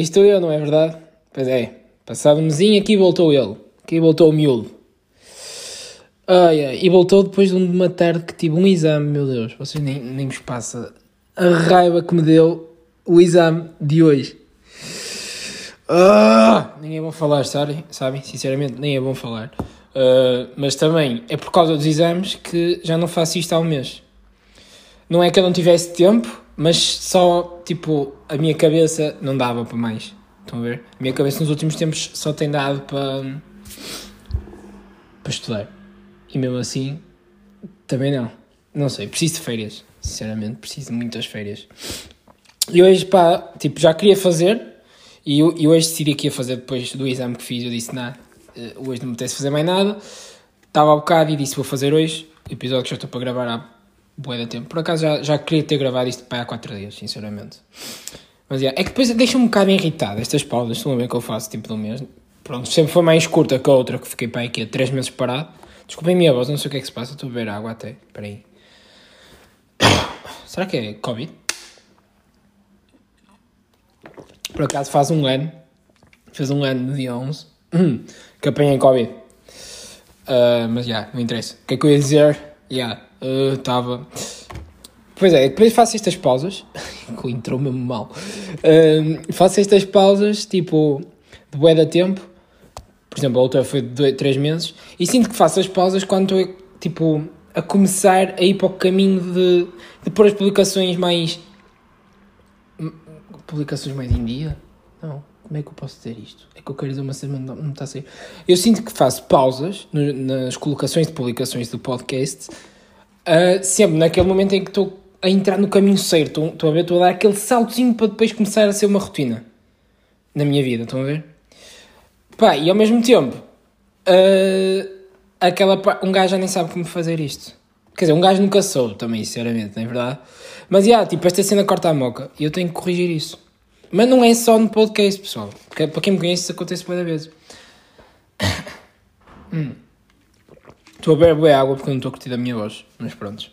Estou eu, não é verdade? Pois é, passado mesinho aqui voltou ele. Aqui voltou o miúdo. Ai, ai, e voltou depois de uma tarde que tive um exame, meu Deus. Vocês nem, nem vos passa a raiva que me deu o exame de hoje. Ah, nem é bom falar, sabem? sabem? Sinceramente, nem é bom falar. Uh, mas também é por causa dos exames que já não faço isto há um mês. Não é que eu não tivesse tempo, mas só, tipo, a minha cabeça não dava para mais. Estão a ver? A minha cabeça nos últimos tempos só tem dado para, para estudar. E mesmo assim, também não. Não sei, preciso de férias. Sinceramente, preciso de muitas férias. E hoje, pá, tipo, já queria fazer. E, e hoje decidi que ia fazer depois do exame que fiz. Eu disse, nada, hoje não me apetece fazer mais nada. Estava há bocado e disse, vou fazer hoje. Episódio que já estou para gravar há boa de tempo. Por acaso já, já queria ter gravado isto para há 4 dias, sinceramente. Mas yeah, é que depois deixa-me um bocado irritado estas pausas, estão a ver que eu faço tipo um mês. Pronto, sempre foi mais curta que a outra, que fiquei para aqui há 3 meses parado. Desculpem a minha voz, não sei o que é que se passa, estou a beber água até. Espera aí. Será que é Covid? Por acaso faz um ano, fez um ano no dia 11, que apanhei Covid. Uh, mas já, yeah, não interessa. O que é que eu ia dizer? Yeah, estava. Uh, pois é, depois faço estas pausas, entrou mesmo mal. Uh, faço estas pausas, tipo, de bué da tempo. Por exemplo, a outra foi de 3 meses. E sinto que faço as pausas quando estou, tipo, a começar a ir para o caminho de, de pôr as publicações mais. Publicações mais em dia? Não. Como é que eu posso dizer isto? É que eu quero dizer uma semana, não, não está a sair. Eu sinto que faço pausas no, nas colocações de publicações do podcast, uh, sempre naquele momento em que estou a entrar no caminho certo. Estou a ver, estou a dar aquele saltozinho para depois começar a ser uma rotina na minha vida. Estão a ver? Pá, e ao mesmo tempo, uh, aquela um gajo já nem sabe como fazer isto. Quer dizer, um gajo nunca soube também, sinceramente, não é verdade? Mas, já, yeah, tipo, esta cena corta a moca e eu tenho que corrigir isso. Mas não é só no podcast, pessoal. Porque, para quem me conhece, isso acontece muitas vezes. hum. Estou a beber água porque não estou a curtir a minha voz. Mas pronto.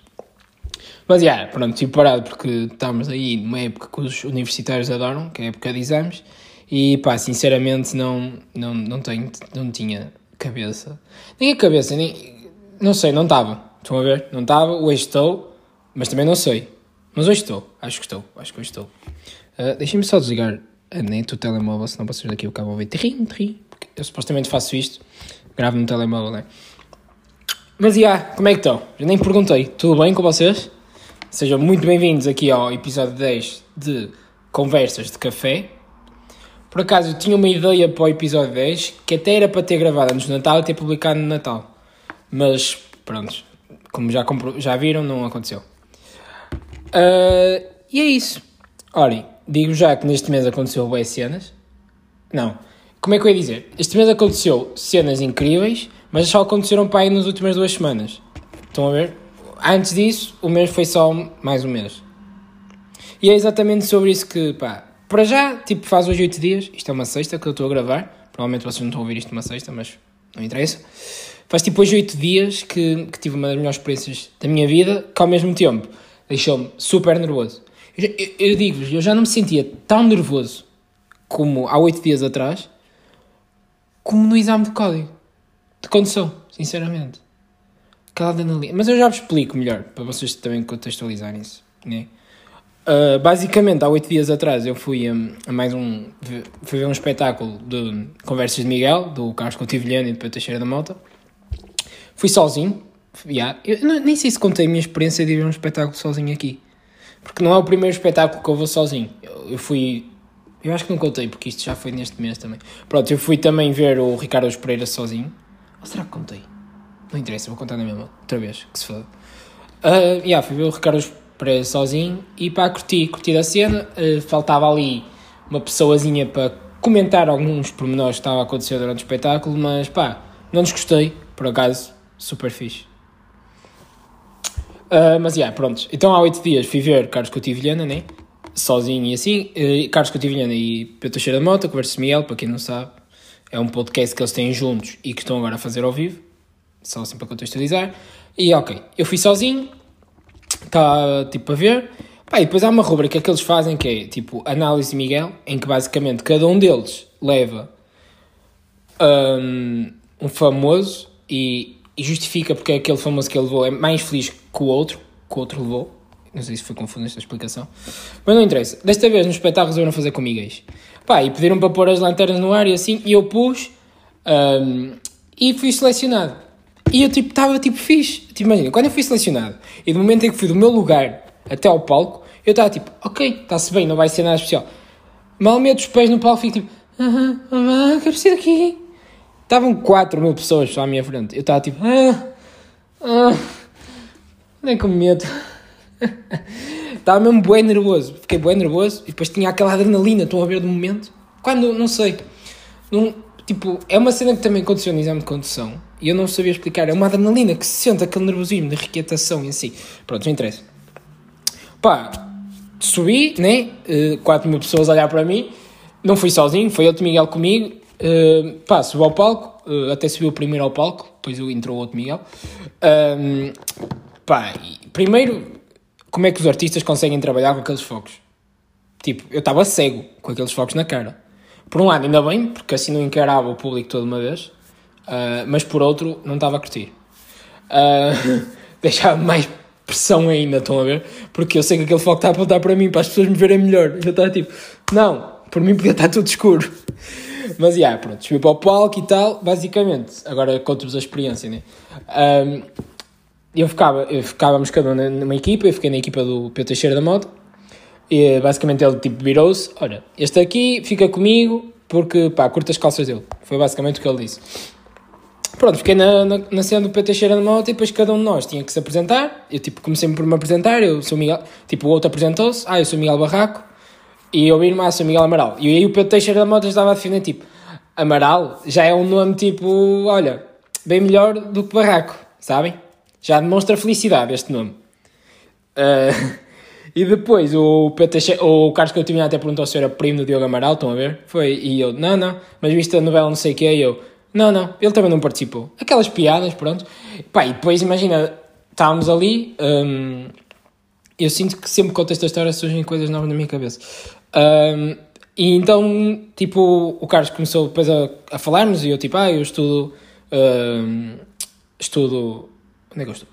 Mas, já, yeah, pronto, tive parado porque estamos aí numa época que os universitários adoram, que é a época de exames. E, pá, sinceramente, não, não, não, tenho, não tinha cabeça. Nem a cabeça, nem... Não sei, não estava. Estão a ver? Não estava, hoje estou, mas também não sei. Mas hoje estou, acho que estou, acho que hoje estou. Uh, Deixem-me só desligar a net, o telemóvel, senão vocês daqui o cabo ouvir trim, trim, porque eu supostamente faço isto, gravo no telemóvel, né? Mas, já, como é que estão? Eu nem perguntei, tudo bem com vocês? Sejam muito bem-vindos aqui ao episódio 10 de Conversas de Café. Por acaso, eu tinha uma ideia para o episódio 10, que até era para ter gravado antes do Natal e ter publicado no Natal. Mas, pronto, como já, já viram, não aconteceu. Uh, e é isso. Olhem, digo já que neste mês aconteceu boas cenas. Não. Como é que eu ia dizer? Este mês aconteceu cenas incríveis, mas só aconteceram para aí nas últimas duas semanas. Estão a ver? Antes disso, o mês foi só mais um mês. E é exatamente sobre isso que, pá, para já, tipo, faz hoje 8 dias. Isto é uma sexta que eu estou a gravar. Provavelmente vocês não estão a ouvir isto uma sexta, mas não interessa. Faz tipo hoje 8 dias que, que tive uma das melhores experiências da minha vida, que ao mesmo tempo deixou-me super nervoso. Eu, eu, eu digo-vos, eu já não me sentia tão nervoso como há 8 dias atrás, como no exame de código de condução, sinceramente. Aquela adrenalina. Mas eu já vos explico melhor, para vocês também contextualizarem isso. Né? Uh, basicamente, há 8 dias atrás, eu fui a, mais um. Fui ver um espetáculo de Conversas de Miguel, do Carlos Coutinho e do Pedro Teixeira da Mota. Fui sozinho. Yeah. Eu não, nem sei se contei a minha experiência de ver um espetáculo sozinho aqui. Porque não é o primeiro espetáculo que eu vou sozinho. Eu, eu fui. Eu acho que não contei, porque isto já foi neste mês também. Pronto, eu fui também ver o Ricardo Pereira sozinho. Ou será que contei? Não interessa, vou contar na mesma. Outra vez, que se foda. Uh, yeah, fui ver o Ricardo Pereira sozinho e pá, curti, curti da cena. Uh, faltava ali uma pessoazinha para comentar alguns pormenores que estavam a acontecer durante o espetáculo, mas pá, não desgostei, por acaso, super fixe. Uh, mas, yeah, pronto. Então, há oito dias fui ver Carlos Coutinho Vilhena, né? Sozinho e assim. Uh, Carlos Coutinho Vilhena e Pedro Teixeira da Mota, Conversa Miguel, para quem não sabe. É um podcast que eles têm juntos e que estão agora a fazer ao vivo. Só assim para contextualizar. E, ok, eu fui sozinho. Está, tipo, a ver. Pá, e depois há uma rubrica que eles fazem que é tipo Análise Miguel, em que basicamente cada um deles leva um, um famoso e, e justifica porque é aquele famoso que ele levou é mais feliz que o outro, que o outro levou. Não sei se foi confuso esta explicação. Mas não interessa. Desta vez no espetáculo resolveram fazer com Miguel. Pá, e pediram para pôr as lanternas no ar e assim, e eu pus um, e fui selecionado. E eu tipo, estava tipo fixe. Tipo, imagina, quando eu fui selecionado e do momento em que fui do meu lugar até ao palco, eu estava tipo, ok, está-se bem, não vai ser nada especial. Mal meto os pés no palco, fico tipo, aham, ah, quero ser aqui. Estavam 4 mil pessoas à minha frente. Eu estava tipo, ah, ah, nem com medo. Estava mesmo bem nervoso. Fiquei bem nervoso e depois tinha aquela adrenalina, estão a ver do momento. Quando, não sei, não, tipo, é uma cena que também aconteceu no exame de condução e eu não sabia explicar. É uma adrenalina que se sente aquele nervosismo de requietação em si. Pronto, não interessa. Pá, subi, né? Uh, 4 mil pessoas a olhar para mim. Não fui sozinho, foi outro Miguel comigo. Uh, pá, subi ao palco, uh, até subiu primeiro ao palco, depois entrou outro Miguel. Um, pá, primeiro como é que os artistas conseguem trabalhar com aqueles focos? Tipo, eu estava cego com aqueles focos na cara. Por um lado, ainda bem, porque assim não encarava o público toda uma vez, uh, mas por outro, não estava a curtir. Uh, deixava mais pressão ainda, estão a ver? Porque eu sei que aquele foco está a apontar para mim, para as pessoas me verem melhor. Eu estava tipo, não, por mim podia estar tudo escuro. Mas, já, yeah, pronto, subi para o palco e tal, basicamente. Agora conto-vos a experiência, né? Um, ah, eu ficava, eu ficávamos cada um numa equipa, eu fiquei na equipa do Pedro Teixeira da Moto, e basicamente ele tipo virou-se, olha, este aqui fica comigo porque, pá, curta as calças dele. Foi basicamente o que ele disse. Pronto, fiquei na, na, na cena do Pedro Teixeira da Moto e depois cada um de nós tinha que se apresentar. Eu, tipo, comecei por me apresentar, eu sou Miguel, tipo, o outro apresentou-se, ah, eu sou Miguel Barraco, e eu vi-me, ah, sou Miguel Amaral. E aí o Pedro Teixeira da Moto estava a defender, tipo, Amaral já é um nome, tipo, olha, bem melhor do que Barraco, sabem? Já demonstra felicidade este nome. Uh, e depois o, PT, o Carlos Coutinho até perguntou se era primo do Diogo Amaral, estão a ver? Foi, e eu, não, não, mas visto a novela não sei o que, eu, não, não, ele também não participou. Aquelas piadas, pronto. Pá, e depois imagina, estávamos ali, um, eu sinto que sempre que conto esta história surgem coisas novas na minha cabeça. Um, e então, tipo, o Carlos começou depois a, a falarmos e eu, tipo, ah, eu estudo, um, estudo Onde é que eu estou?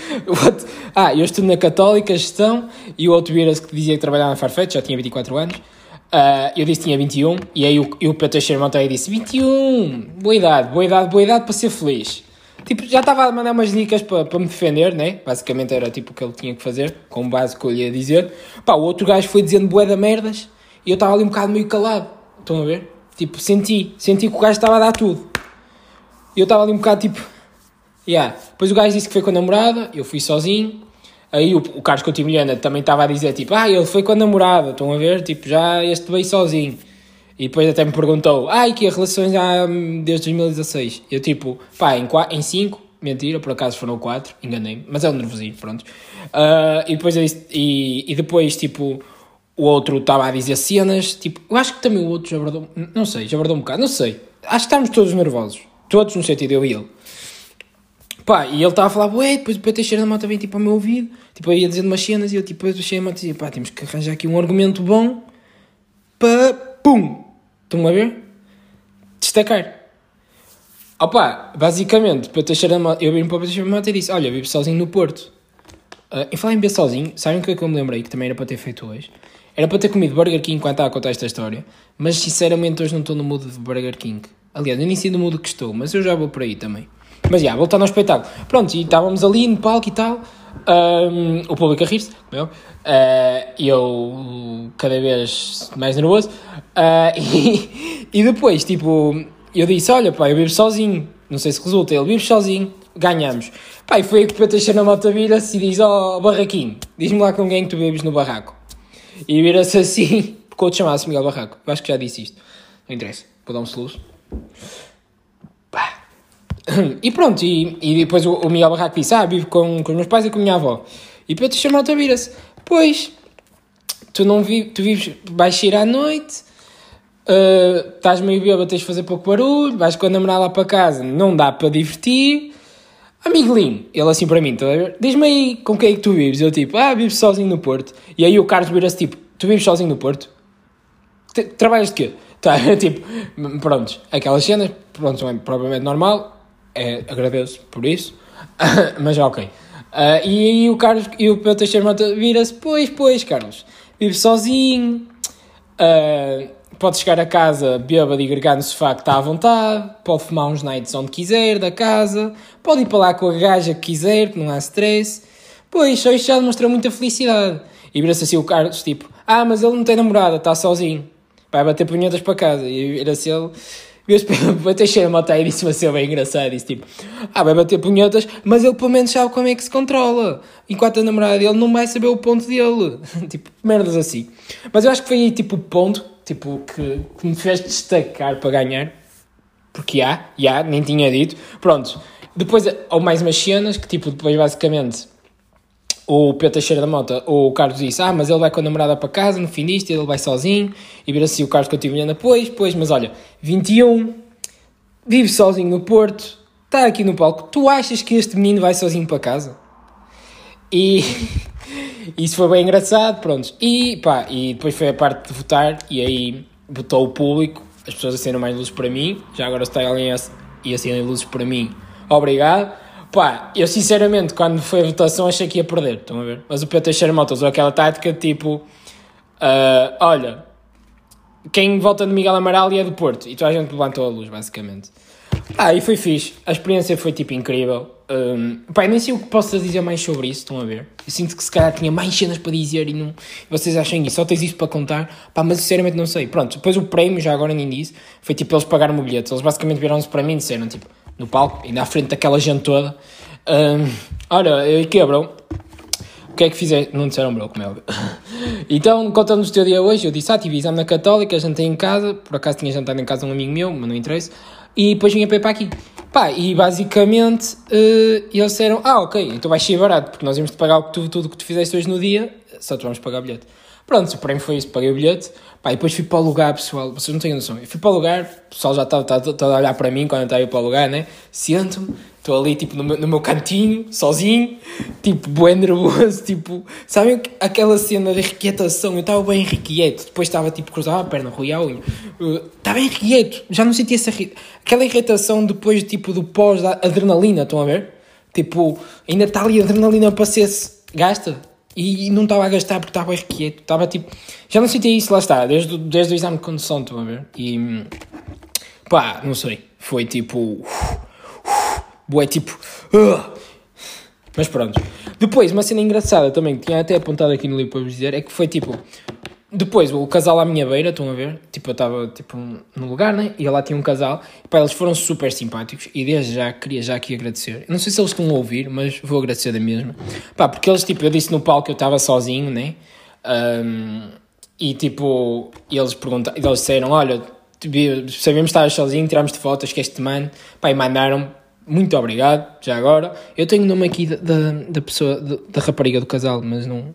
ah, eu estudo na Católica, gestão, e o outro vira-se que dizia que trabalhava na Farfetch, já tinha 24 anos. Uh, eu disse que tinha 21, e aí o, o Pedro Teixeira Monteiro disse: 21, boa idade, boa idade, boa idade para ser feliz. Tipo, já estava a mandar umas dicas para, para me defender, né? Basicamente era tipo o que ele tinha que fazer, com base que eu lhe ia dizer. Pá, o outro gajo foi dizendo bué da merdas, e eu estava ali um bocado meio calado. Estão a ver? Tipo, senti, senti que o gajo estava a dar tudo. E eu estava ali um bocado tipo Yeah. Depois o gajo disse que foi com a namorada, eu fui sozinho. Aí o, o Carlos Coutinho também estava a dizer, tipo, ah, ele foi com a namorada, estão a ver? Tipo, já este veio sozinho. E depois até me perguntou, ah, e que relações já desde 2016? Eu tipo, pá, em 5, em cinco, mentira, por acaso foram 4, enganei-me, mas é um nervosinho, pronto. Uh, e, depois, e, e depois, tipo, o outro estava a dizer cenas, tipo, eu acho que também o outro já abordou, não sei, já abordou um bocado, não sei. Acho que estávamos todos nervosos, todos no sentido, eu e ele. Pá, e ele estava a falar, ué, depois o Pedro Teixeira da Mota vem tipo ao meu ouvido, tipo, eu ia dizendo umas cenas e eu tipo, Pedro Teixeira da Mota dizia, pá, temos que arranjar aqui um argumento bom para, pum, estão a ver? Destacar. Opa, basicamente, Pedro Teixeira da Mota, eu vim para o Teixeira da Mota e disse, olha, vivo sozinho no Porto. Uh, em falar em beber sozinho, sabem o que é que eu me lembrei, que também era para ter feito hoje? Era para ter comido Burger King enquanto estava a contar esta história, mas sinceramente hoje não estou no mood de Burger King. Aliás, eu nem sei no mood que estou, mas eu já vou por aí também. Mas já, voltando ao espetáculo. Pronto, e estávamos ali no palco e tal, um, o público a rir-se, uh, eu cada vez mais nervoso. Uh, e, e, depois, tipo, eu disse: Olha, pá, eu vivo sozinho, não sei se resulta, ele vive sozinho, ganhamos. Pá, e foi aí que o Pedro Teixeira na moto vira-se e diz: Ó, oh, barraquinho, diz-me lá com quem que tu vives no barraco. E vira-se assim, porque o outro chamava-se Miguel Barraco, eu acho que já disse isto, não interessa, vou dar um soluço. E pronto, e, e depois o, o Miguel Barraco disse: Ah, vivo com, com os meus pais e com a minha avó. E depois te chamou-te a vira-se: Pois, tu não vi, tu vives, vais sair à noite, uh, estás meio bêbado, tens de fazer pouco barulho, vais com a namorada lá para casa, não dá para divertir. Amiguinho, ele assim para mim? Diz-me aí com quem é que tu vives. Eu tipo, ah, vivo sozinho no Porto. E aí o Carlos vira-se tipo, tu vives sozinho no Porto? Trabalhas de quê? Tá, tipo, pronto, aquelas cenas, pronto, é provavelmente normal, é, agradeço por isso, mas ok. Ah, e aí o Carlos e o Pedro Teixeira Mota vira-se, pois, pois, Carlos, vive sozinho, ah, pode chegar a casa bêbado e gregar no sofá que está à vontade, pode fumar uns nights onde quiser da casa, pode ir para lá com a gaja que quiser, que não há stress. Pois, só isto já demonstra muita felicidade. E vira-se assim o Carlos, tipo, ah, mas ele não tem namorada, está sozinho. Vai bater punhetas para casa. E vira-se ele, para Teixeira Mota e disse-me assim, bem engraçado, disse tipo, ah, vai bater punhetas, mas ele pelo menos sabe como é que se controla. Enquanto a namorada dele não vai saber o ponto dele. tipo, merdas assim. Mas eu acho que foi aí, tipo, o ponto, tipo, que, que me fez destacar para ganhar. Porque há, já, nem tinha dito. Pronto. Depois, houve mais umas cenas que, tipo, depois basicamente o Pedro Teixeira da Mota, o Carlos disse, ah, mas ele vai com a namorada para casa no fim disto, ele vai sozinho, e vira assim o Carlos tive olhando, pois, pois, mas olha, 21, vive sozinho no Porto, está aqui no palco, tu achas que este menino vai sozinho para casa? E isso foi bem engraçado, pronto. E pá, e depois foi a parte de votar, e aí votou o público, as pessoas acenderam mais luzes para mim, já agora se está alguém e acendem luzes para mim, obrigado. Pá, eu sinceramente, quando foi a votação, achei que ia perder, estão a ver? Mas o Pedro Teixeira Mota usou aquela tática tipo, ah, olha, quem vota de Miguel Amaral e é do Porto, e toda a gente levantou a luz, basicamente. Ah, e foi fixe. A experiência foi tipo incrível. Um, pá, nem sei o que posso dizer mais sobre isso, estão a ver? Eu sinto que se calhar tinha mais cenas para dizer e não. Vocês acham isso? Só tens isso para contar? Pá, mas sinceramente não sei. Pronto, depois o prémio, já agora nem disse, foi tipo eles pagaram o bilhete. Eles basicamente vieram-se para mim e disseram, tipo, no palco, ainda à frente daquela gente toda. Um, olha, e que bro? O que é que fizeste? Não disseram bro, como é óbvio. Então, contando o teu dia hoje, eu disse, ah, tive exame na Católica, jantei em casa, por acaso tinha jantado em casa um amigo meu, mas não interessa, e depois vinha para aqui. Pá, e basicamente eh, eles disseram, ah, ok, então vai ser barato, porque nós íamos-te pagar tudo o que tu fizeste hoje no dia, só te vamos pagar bilhete. Pronto, prémio foi isso, paguei o bilhete, pá, e depois fui para o lugar, pessoal, vocês não têm noção, eu fui para o lugar, o pessoal já estava a olhar para mim quando eu estava a ir para o lugar, né, sento-me, estou ali, tipo, no meu, no meu cantinho, sozinho, tipo, bem nervoso, tipo, sabem que- aquela cena de irrequietação, eu estava bem irrequieto, depois estava, tipo, cruzava a perna, ruía a unha, estava irrequieto, já não sentia essa, aquela irritação depois, tipo, do pós da adrenalina, estão a ver? Tipo, ainda está ali a adrenalina para ser gasta, e não estava a gastar porque estava irrequieto, estava, tipo, já não sentia isso, lá está, desde, desde o exame de condução, estão a ver? E, pá, não sei, foi tipo... Bué, tipo. "Ugh". Mas pronto. Depois, uma cena engraçada também, que tinha até apontado aqui no livro para vos dizer, é que foi tipo. Depois, o casal à minha beira, estão a ver? Tipo, eu estava tipo, no lugar, né? E lá tinha um casal. E pá, eles foram super simpáticos. E desde já, queria já aqui agradecer. Não sei se eles estão a ouvir, mas vou agradecer da mesma. Pá, porque eles, tipo, eu disse no palco que eu estava sozinho, né? Ahm, e tipo, eles perguntaram, eles disseram: Olha, sabemos que estavas sozinho, tirámos-te fotos, que este mano. Pá, e mandaram muito obrigado, já agora. Eu tenho o nome aqui da, da, da pessoa, da, da rapariga do casal, mas não,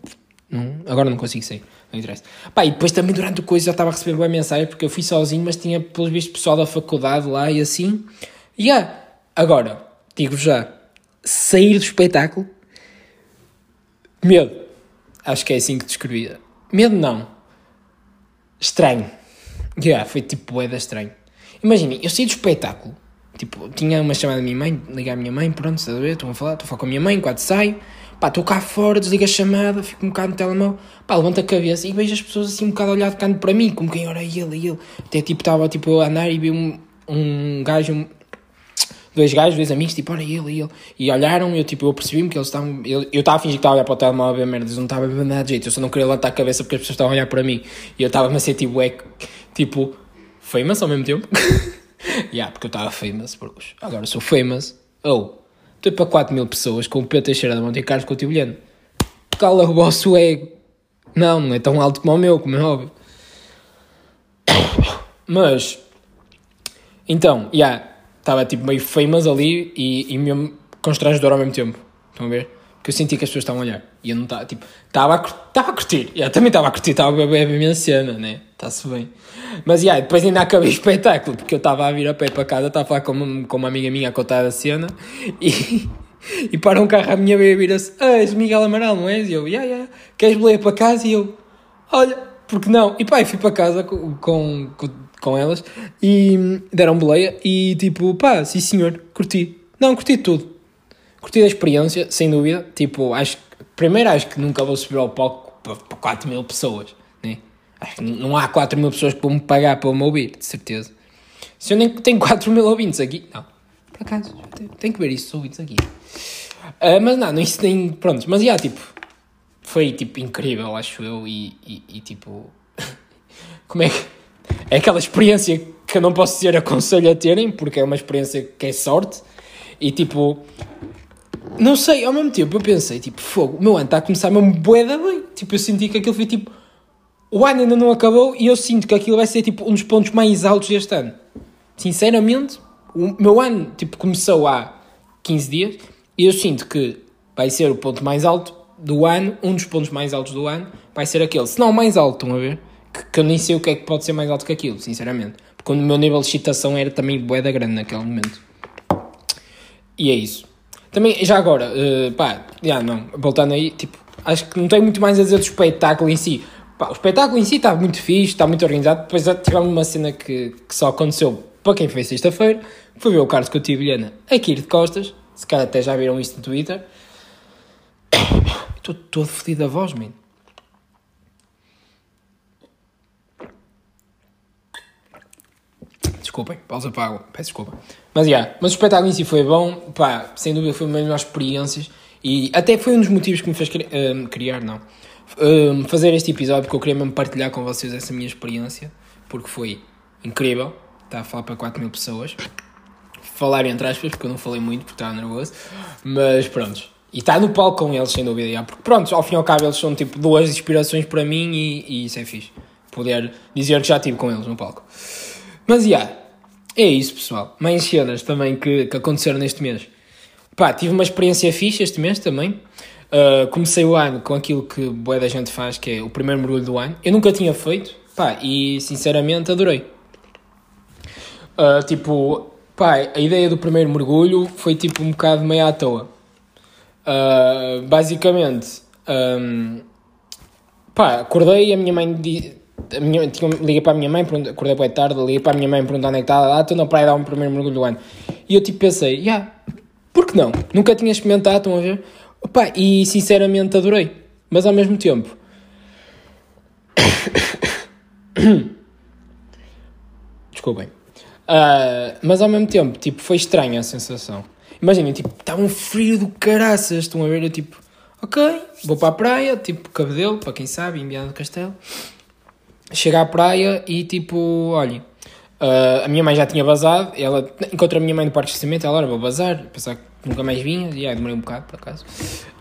não. Agora não consigo sair, não interessa. Pá, e depois também durante o coisa já estava a receber boa mensagem porque eu fui sozinho, mas tinha pelos vistos pessoal da faculdade lá e assim. E yeah. agora, digo já, sair do espetáculo, medo. Acho que é assim que descrevia. Medo não. Estranho. Yeah, foi tipo boeda estranho. Imaginem, eu saí do espetáculo. Tipo, tinha uma chamada da minha mãe, liguei à minha mãe, pronto, estás a ver? Estou a falar, estou a falar com a minha mãe, quando saio. Pá, estou cá fora, desligo a chamada, fico um bocado no telemóvel. Pá, levanto a cabeça e vejo as pessoas assim um bocado olhar de canto para mim, como quem ora ele, ele. Até tipo, estava tipo eu a andar e vi um, um gajo, um- dois gajos, dois amigos, tipo, olha ele, ele. E olharam, eu tipo, eu percebi-me que eles estavam. Eu estava a fingir que estava a olhar para o telemóvel a ver merdas, eu não estava a ver nada de jeito, eu só não queria levantar a cabeça porque as pessoas estavam a olhar para mim. E eu estava-me a ser tipo, é, tipo, famous ao mesmo tempo. yeah, porque eu estava famous, porque agora sou famous. Oh, estou para 4 mil pessoas com o Pedro Teixeira da Monte Carlos Coutinho Cala o vosso ego. Não, não é tão alto como o meu, como é óbvio. Mas, então, já, yeah, estava tipo meio famous ali e, e mesmo constrangedor ao mesmo tempo. Estão a ver? Porque eu senti que as pessoas estavam a olhar e eu não estava, tipo, estava a, estava a curtir. Yeah, também estava a curtir, estava a beber a minha cena, né? Está-se bem. Mas, yeah, depois ainda acabei o espetáculo porque eu estava a vir a pé para casa, estava a falar com uma, com uma amiga minha a contar a cena e, e para um carro à minha e vira-se: Ah, és Miguel Amaral, não és? E eu: yeah, yeah. queres boleia para casa? E eu: Olha, porque não? E pá, fui para casa com, com, com elas e deram boleia e tipo, pá, sim senhor, curti. Não, curti tudo. Curti a experiência, sem dúvida. Tipo, acho primeiro acho que nunca vou subir ao palco para, para 4 mil pessoas, né? Acho que não há 4 mil pessoas que vão me pagar para me ouvir, de certeza. Se eu nem tenho 4 mil ouvintes aqui, não. Por acaso, tenho que ver isso, ouvintes aqui. Uh, mas não, isso nem. Pronto, mas já, tipo, foi tipo incrível, acho eu, e, e, e tipo. como é que. É aquela experiência que eu não posso dizer aconselho a terem, porque é uma experiência que é sorte, e tipo. Não sei, ao mesmo tempo eu pensei, tipo, fogo, o meu ano está a começar mesmo boeda bem. Tipo, eu senti que aquilo foi tipo. O ano ainda não acabou e eu sinto que aquilo vai ser tipo um dos pontos mais altos deste ano. Sinceramente, o meu ano tipo, começou há 15 dias e eu sinto que vai ser o ponto mais alto do ano, um dos pontos mais altos do ano, vai ser aquele. Se não o mais alto, estão a ver? Que, que, eu nem sei o que é que pode ser mais alto que aquilo, sinceramente. Porque o meu nível de excitação era também boeda grande naquele momento. E é isso. Também, já agora, uh, pá, já não, voltando aí, tipo, acho que não tenho muito mais a dizer do espetáculo em si. Pá, o espetáculo em si está muito fixe, está muito organizado. Depois tivemos uma cena que, que só aconteceu para quem fez sexta-feira, foi ver o Carlos Coutinho Vilhena aqui de costas. Se calhar até já viram isto no Twitter. Estou todo fodido a voz, mano. Desculpem, pausa para água, peço desculpa. Mas, yeah, mas o espetáculo em si foi bom, pá, sem dúvida foi uma das melhores experiências e até foi um dos motivos que me fez criar, um, criar não, um, fazer este episódio, porque eu queria mesmo partilhar com vocês essa minha experiência, porque foi incrível, está a falar para 4 mil pessoas, falar entre aspas, porque eu não falei muito, porque estava nervoso, mas pronto, e está no palco com eles, sem dúvida, já, porque pronto, ao fim e ao cabo eles são tipo duas inspirações para mim e, e isso é fixe, poder dizer que já estive com eles no palco. Mas, já, yeah, é isso, pessoal. Mais cenas também que, que aconteceram neste mês. Pá, tive uma experiência fixe este mês também. Uh, comecei o ano com aquilo que boa da gente faz, que é o primeiro mergulho do ano. Eu nunca tinha feito, pá, e sinceramente adorei. Uh, tipo, pá, a ideia do primeiro mergulho foi tipo um bocado meio à toa. Uh, basicamente, um, pá, acordei e a minha mãe a minha, tinha, liguei para a minha mãe, acordei boa tarde, liguei para a minha mãe perguntar onde é que está, ah, estou na praia a dar um primeiro mergulho do ano. E eu tipo pensei, yeah, por que não? Nunca tinha experimentado, estão a ver? Opa, e sinceramente adorei, mas ao mesmo tempo. Desculpem. Uh, mas ao mesmo tempo, tipo, foi estranha a sensação. Imaginem, tipo, estava um frio do caraças, estão a ver? Eu tipo, ok, vou para a praia, tipo, cabedelo, para quem sabe, enviado do castelo chega à praia e tipo, olhem, uh, a minha mãe já tinha vazado, ela encontra a minha mãe no parque de estacionamento, ela, olha, vou vazar, pensar que nunca mais vinha, e aí demorei um bocado, por acaso,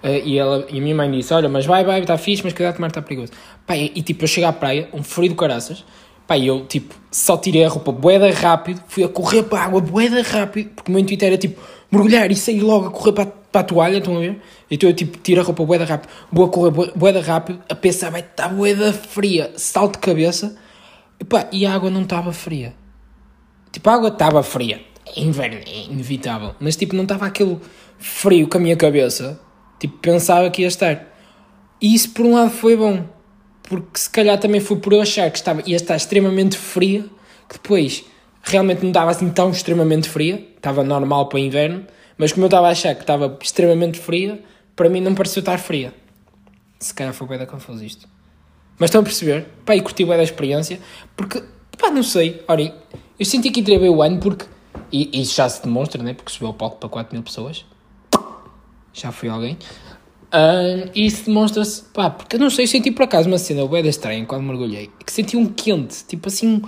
uh, e, ela, e a minha mãe disse, olha, mas vai, vai, está fixe, mas cuidado, tomar está perigoso. E, tipo, eu chego à praia, um frio do caraças, pá, e eu, tipo, só tirei a roupa boeda rápido, fui a correr para a água boeda rápido, porque o meu intuito era, tipo, mergulhar e sair logo a correr para, para a toalha, estão a ver? Então eu tipo tiro a roupa boeda rápido, vou a correr boeda rápido, a pensar vai estar boeda fria, salto de cabeça, e, pá, e a água não estava fria. Tipo, a água estava fria, é inverno, é inevitável, mas tipo não estava aquele frio com a minha cabeça, tipo pensava que ia estar. E isso por um lado foi bom, porque se calhar também foi por eu achar que estava, ia estar extremamente fria, que depois realmente não estava assim tão extremamente fria, estava normal para inverno, mas como eu estava a achar que estava extremamente fria, para mim não pareceu estar fria. Se calhar foi bem da confuso isto. Mas estão a perceber? Pá, e curti bem da experiência, porque, pá, não sei, olhem, eu senti que entrei bem o ano porque, e isso já se demonstra, né, porque subiu o palco para 4 mil pessoas, já foi alguém, uh, e isso demonstra-se, pá, porque eu não sei, eu senti por acaso uma cena bem estranha quando mergulhei, que senti um quente, tipo assim,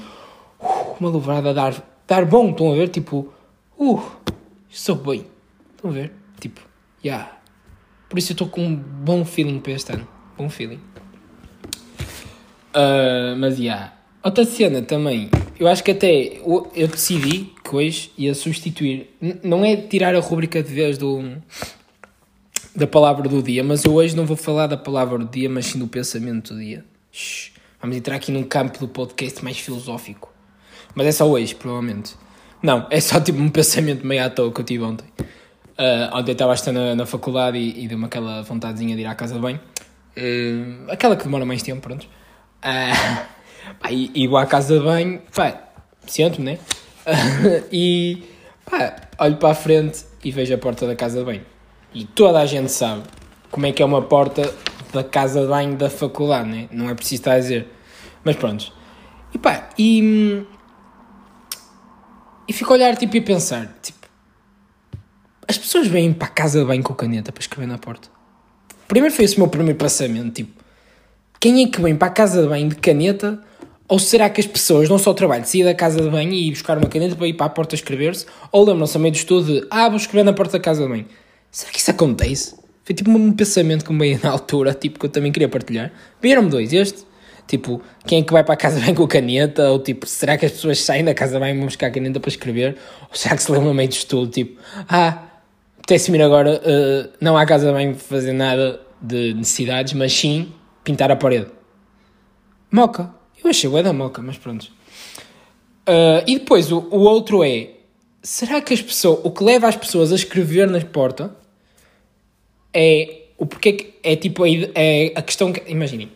uma louvada a dar, dar bom, estão a ver? Tipo, uh, estou bem. Estão a ver? Tipo, já. Yeah. Por isso eu estou com um bom feeling para este ano. Bom feeling. Uh, mas já. Yeah. Outra cena também. Eu acho que até eu decidi que hoje ia substituir. Não é tirar a rubrica de vez do, da palavra do dia, mas eu hoje não vou falar da palavra do dia, mas sim do pensamento do dia. Shhh. Vamos entrar aqui num campo do podcast mais filosófico. Mas é só hoje, provavelmente. Não, é só tipo um pensamento meio à toa que eu tive ontem. Uh, ontem estava a estar na, na faculdade e, e deu-me aquela vontadezinha de ir à casa de banho. Uh, aquela que demora mais tempo, pronto. Uh, pá, e, e vou à casa de banho, pá, sento-me, né? e pá, olho para a frente e vejo a porta da casa de banho. E toda a gente sabe como é que é uma porta da casa de banho da faculdade, né? Não é preciso estar a dizer. Mas pronto. E pá, e. E fico a olhar tipo, e a pensar: tipo, as pessoas vêm para a casa de banho com caneta para escrever na porta. Primeiro foi esse o meu primeiro pensamento: tipo, quem é que vem para a casa de banho de caneta? Ou será que as pessoas não só o trabalho de sair da casa de banho e ir buscar uma caneta para ir para a porta escrever-se? Ou lembram-se a meio do estudo de ah, vou escrever na porta da casa de banho? Será que isso acontece? Foi tipo um pensamento que me veio na altura, tipo, que eu também queria partilhar. Vieram-me dois, este Tipo, quem é que vai para a casa bem com caneta? Ou tipo, será que as pessoas saem da casa bem e vão buscar caneta para escrever? Ou será que se lembram meio de estudo? Tipo, ah, apetece-me ir agora, uh, não há casa bem fazer nada de necessidades, mas sim pintar a parede. Moca. Eu achei o da moca, mas pronto. Uh, e depois o, o outro é, será que as pessoas, o que leva as pessoas a escrever na porta é o porquê que é tipo a, é a questão que, imaginem,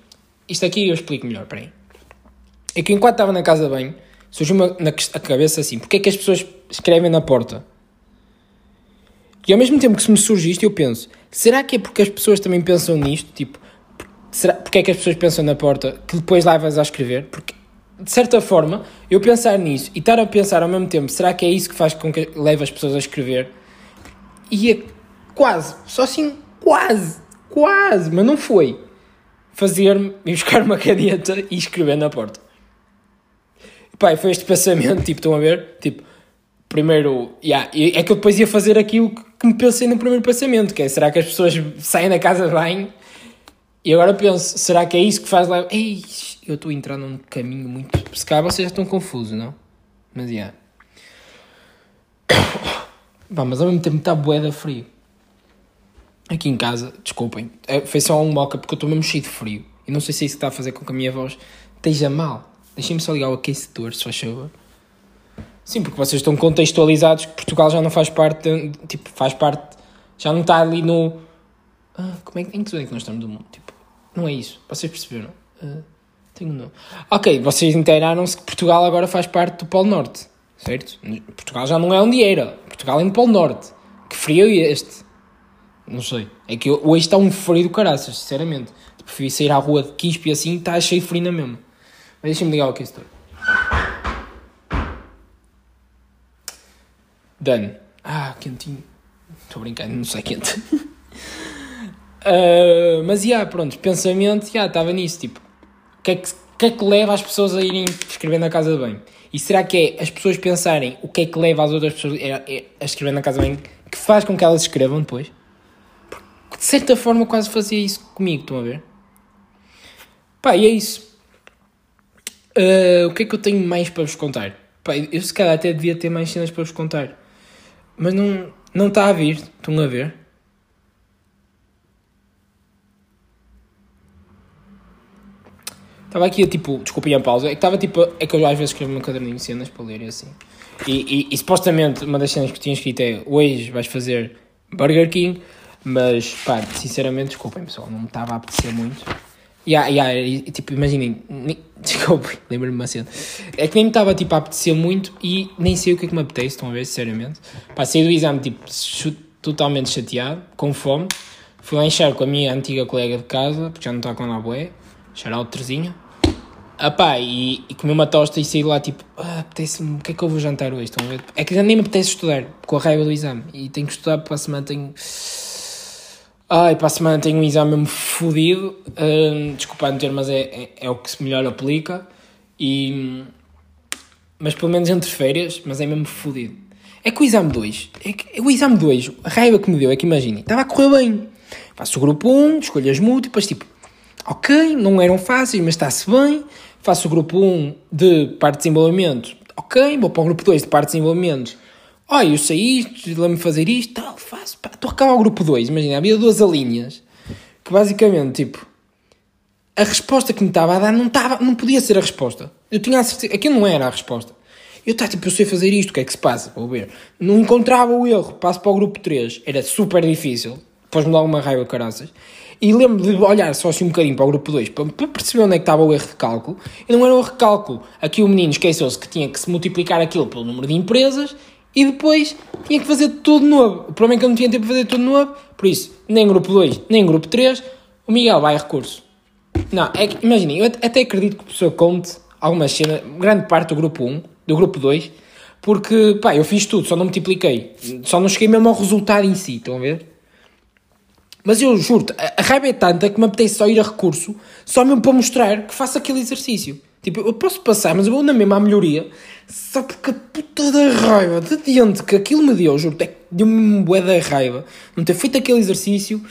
isto aqui eu explico melhor, peraí. É que enquanto estava na casa de banho, surgiu-me na cabeça assim: porque é que as pessoas escrevem na porta? E ao mesmo tempo que se me surge isto, eu penso: será que é porque as pessoas também pensam nisto? Tipo, será, porque é que as pessoas pensam na porta que depois levas a escrever? Porque, de certa forma, eu pensar nisso e estar a pensar ao mesmo tempo: será que é isso que faz com que leve as pessoas a escrever? E é quase, só assim, quase, quase, mas não foi fazer-me ir buscar uma caneta e escrever na porta. E, pá, foi este pensamento, tipo, estão a ver? Tipo, primeiro, yeah, é que eu depois ia fazer aquilo que me pensei no primeiro pensamento, que é, será que as pessoas saem da casa de banho? E agora penso, será que é isso que faz lá? Ei, eu estou a entrar num caminho muito... Se calhar vocês já estão confusos, não? Mas, yeah. Pá, mas ao mesmo tempo está boeda frio aqui em casa, desculpem, é, foi só um moca porque eu estou mesmo cheio de frio e não sei se é isso está a fazer com que a minha voz esteja mal. Deixem-me só ligar o aquecedor, se faz favor. Sim, porque vocês estão contextualizados que Portugal já não faz parte, tipo, faz parte, já não está ali no. Ah, como é, em que zona é que nós estamos do mundo? Tipo, não é isso, vocês perceberam? Uh, tenho um Ok, vocês inteiraram-se que Portugal agora faz parte do Polo Norte, certo? Portugal já não é onde era, Portugal é no Polo Norte. Que frio é este? Não sei. É que hoje está um frio do caraças, sinceramente. Tipo, fui sair à rua de Quispe e assim, está cheio de frio na mesma. Mas deixa-me ligar o aquecedor. Done. Ah, quentinho. Estou brincando, não sei quente. uh, mas, já, yeah, pronto, pensamento, já, yeah, estava nisso, tipo, o que, é que, que é que leva as pessoas a irem escrever na casa de banho? E será que é as pessoas pensarem o que é que leva as outras pessoas a, a escrever na casa de banho que faz com que elas escrevam depois? De certa forma quase fazia isso comigo, estão a ver? Pá, e é isso. Uh, o que é que eu tenho mais para vos contar? Pá, eu se calhar até devia ter mais cenas para vos contar. Mas não, não está a vir, estão a ver? Estava aqui a tipo, desculpem a pausa, é que estava tipo, é que eu às vezes escrevo no caderninho de cenas para ler e assim. E, e, e supostamente uma das cenas que tinha escrito é hoje vais fazer Burger King. Mas, pá, sinceramente, desculpem pessoal, não me estava a apetecer muito. Yeah, yeah, e, tipo, imaginem, desculpem, lembro-me uma cena. É que nem me estava tipo, a apetecer muito e nem sei o que é que me apetece, estão a ver, sinceramente. Pá, saí do exame tipo, totalmente chateado, com fome. Fui lá encher com a minha antiga colega de casa, porque já não está com a boé, o Terezinha. Ah pá, e, e comi uma tosta e saí lá tipo, ah, apetece-me, o que é que eu vou jantar hoje? Estão a ver? É que nem me apetece estudar, com a raiva do exame. E tenho que estudar para a semana, tenho Ai, para a semana tenho um exame mesmo fodido. Uh, desculpa ter, mas é, é, é, o que se melhor aplica. E, mas pelo menos entre férias, mas é mesmo fodido. É que o exame 2, é o exame 2, a raiva que me deu é que imagine, estava a correr bem. Faço o grupo 1, escolho as múltiplas, tipo, ok, não eram fáceis, mas está-se bem. Faço o grupo 1 de parte de desenvolvimento, ok, vou para o grupo 2 de parte de desenvolvimento Olha, eu sei isto, lembro-me fazer isto, tal, faço, estou a acabar o grupo 2, imagina, havia duas alíneas, que basicamente, tipo, a resposta que me estava a dar não, estava, não podia ser a resposta. Eu tinha a certeza, aquilo não era a resposta. Eu tá, tipo, eu sei fazer isto, o que é que se passa? Vou ver. Não encontrava o erro, passo para o grupo 3, era super difícil, depois-me dá uma raiva caraças. E lembro de olhar só assim um bocadinho para o grupo 2 para, perceber onde é que estava o erro de cálculo. E não era um erro de cálculo. Aqui o menino esqueceu-se que tinha que se multiplicar aquilo pelo número de empresas e depois tinha que fazer tudo novo. O problema é que eu não tinha tempo para fazer tudo novo, por isso, nem grupo 2, nem grupo 3, o Miguel vai a recurso. Não, é que, imaginem, eu até acredito que o professor conte algumas cenas, grande parte do grupo 1, do grupo 2, porque, pá, eu fiz tudo, só não multipliquei. Só não cheguei mesmo ao resultado em si, estão a ver? Mas eu juro a raiva é tanta que me apetece só ir a recurso, só mesmo para mostrar que faço aquele exercício. Tipo, eu posso passar, mas eu vou na mesma à melhoria, só porque a puta da raiva de diante que aquilo me deu, juro, deu-me uma bué da raiva, não ter feito aquele exercício.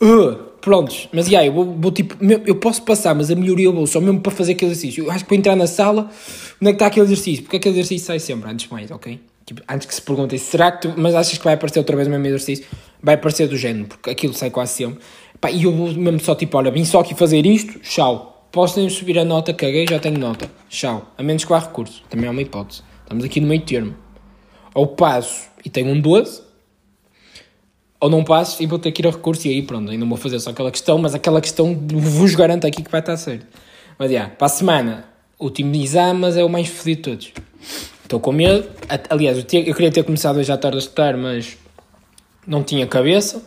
Uh, prontos, mas yeah, eu vou, vou, tipo, eu posso passar, mas a melhoria eu vou só mesmo para fazer aquele exercício. Eu acho que vou entrar na sala, onde é que está aquele exercício? Porque aquele exercício sai sempre, antes de mais, ok? Tipo, antes que se perguntem, será que tu, mas achas que vai aparecer outra vez o mesmo exercício? Vai aparecer do género, porque aquilo sai quase sempre. Pá, e eu vou mesmo só tipo, olha, vim só aqui fazer isto, tchau. Posso nem subir a nota, caguei, já tenho nota. Tchau. A menos que vá recurso. Também é uma hipótese. Estamos aqui no meio termo. Ou passo e tenho um 12, ou não passo e vou ter que ir a recurso e aí pronto, ainda vou fazer só aquela questão, mas aquela questão vos garanto aqui que vai estar certo. Mas já, yeah, para a semana, último exame, mas é o mais fodido de todos. Estou com medo. Aliás, eu, eu, queria ter começado hoje à tarde a estudar, mas não tinha cabeça.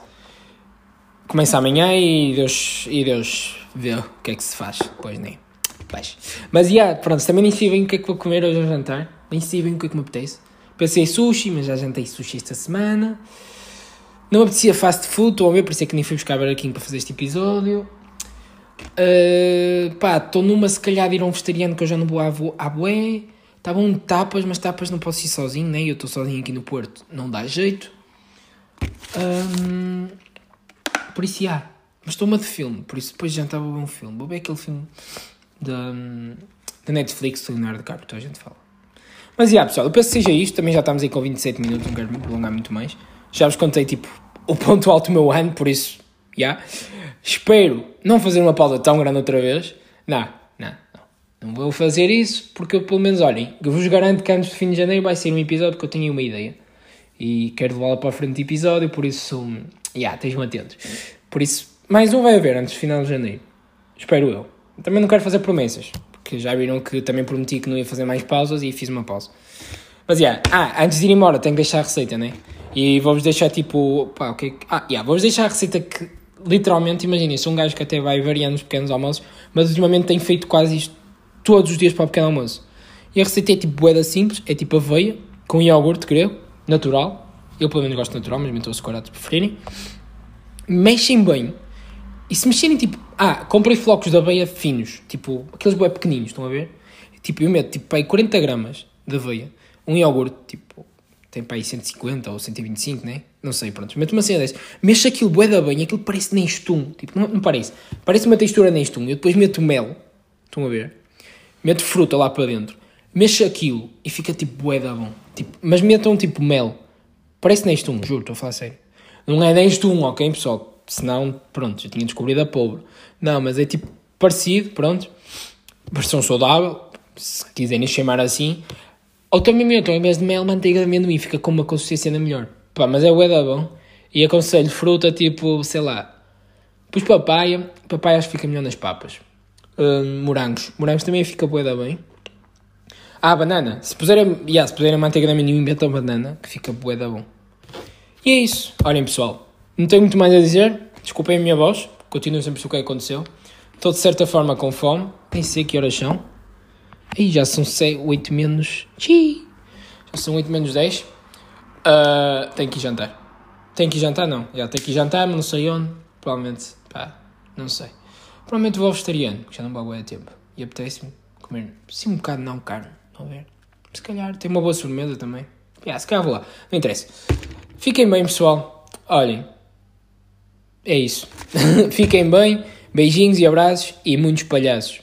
Começa amanhã e Deus, e Deus vê o que é que se faz. Pois nem. Pois. Mas, yeah, pronto, também nem sei bem o que é que vou comer hoje ao jantar. Nem sei bem o que é que me apetece. Pensei sushi, mas já jantei sushi esta semana. Não me apetecia fast food, estou a ver, por isso é que nem fui buscar barraquinho para fazer este episódio. Uh, pá, estou numa se calhar de ir a um vegetariano que eu já não vou à, à bué. Estavam tapas, mas tapas não posso ir sozinho, né? Eu estou sozinho aqui no Porto, não dá jeito. Um, por isso, há. Mas estou uma de filme, por isso depois já estava a ver um filme. Vou ver aquele filme da, da Netflix do Leonardo DiCaprio, a gente fala. Mas, yeah, pessoal, eu penso que seja isto. Também já estamos aí com 27 minutos, não quero me prolongar muito mais. Já vos contei, tipo, o ponto alto do meu ano, por isso, já. Yeah. Espero não fazer uma pausa tão grande outra vez. Não, não vou fazer isso porque eu, pelo menos, olhem, eu vos garanto que antes do fim de janeiro vai ser um episódio que eu tenho uma ideia. E quero levá-la para a frente de episódio, por isso, já, yeah, estejam atentos. Por isso, mais um vai haver antes do final de janeiro. Espero eu. Também não quero fazer promessas, porque já viram que também prometi que não ia fazer mais pausas e fiz uma pausa. Mas, yeah. ah, antes de ir embora, tenho que deixar a receita, né? E vou-vos deixar tipo, pá, o que Ah, yeah, vou-vos deixar a receita que, literalmente, imaginem, sou um gajo que até vai variando os pequenos almoços, mas ultimamente tenho feito quase isto todos os dias para o pequeno almoço. E a receita é tipo boeda simples, é tipo aveia, com iogurte grego, natural. Eu pelo menos gosto natural, mas meto açucarado se preferirem. Mexem bem. E se mexerem tipo, ah, comprei flocos de aveia finos, tipo, aqueles boé pequeninos, estão a ver? Tipo, eu meto tipo aí 40 gramas de aveia, um iogurte, tipo, tem para aí 150 ou 125, né? Não sei, pronto. Meto uma cena dessa. Mexo aquilo bué da bem, aquilo parece nem estum. Tipo, não, não parece. Parece uma textura nem estum. Eu depois meto mel. Estão a ver? meto fruta lá para dentro, mexo aquilo e fica tipo bué da bom. Tipo, mas metam tipo mel. Parece Nestum, juro, estou a falar sério. Não é Nestum, ok, pessoal? Senão, pronto, já tinha descobrido a pobre. Não, mas é tipo parecido, pronto. Versão saudável, se quiserem chamar assim. Ou também metam, em vez de mel, manteiga de amendoim, fica com uma consistência ainda melhor. Pá, mas é bué da bom. E aconselho fruta tipo, sei lá. Pois papaya, papaya acho que fica melhor nas papas. Hum, morangos. Morangos também fica bué da bem. Ah, banana. Se puserem, yeah, se puserem manteiga de amendoim, metam banana, que fica bué da bom. E é isso. Olhem, pessoal. Não tenho muito mais a dizer. Desculpem a minha voz. Continuo sempre o que aconteceu. Estou de certa forma com fome. Nem sei que horas são. Aí já são 6, 8 menos. Já são 8 menos 10. Uh, ah, tenho que ir jantar. Tenho que ir jantar, não. Já tenho que ir jantar, mas não sei onde. Provavelmente, pá, não sei. Provavelmente vou vegetariano, que já não vou há tempo. E apetece-me comer, sim, um bocado não carne. Não ver? Se calhar tem uma boa sobremesa também. Yeah, se calhar vou lá. Não interessa. Fiquem bem, pessoal. Olhem. É isso. Fiquem bem. Beijinhos e abraços e muitos palhaços.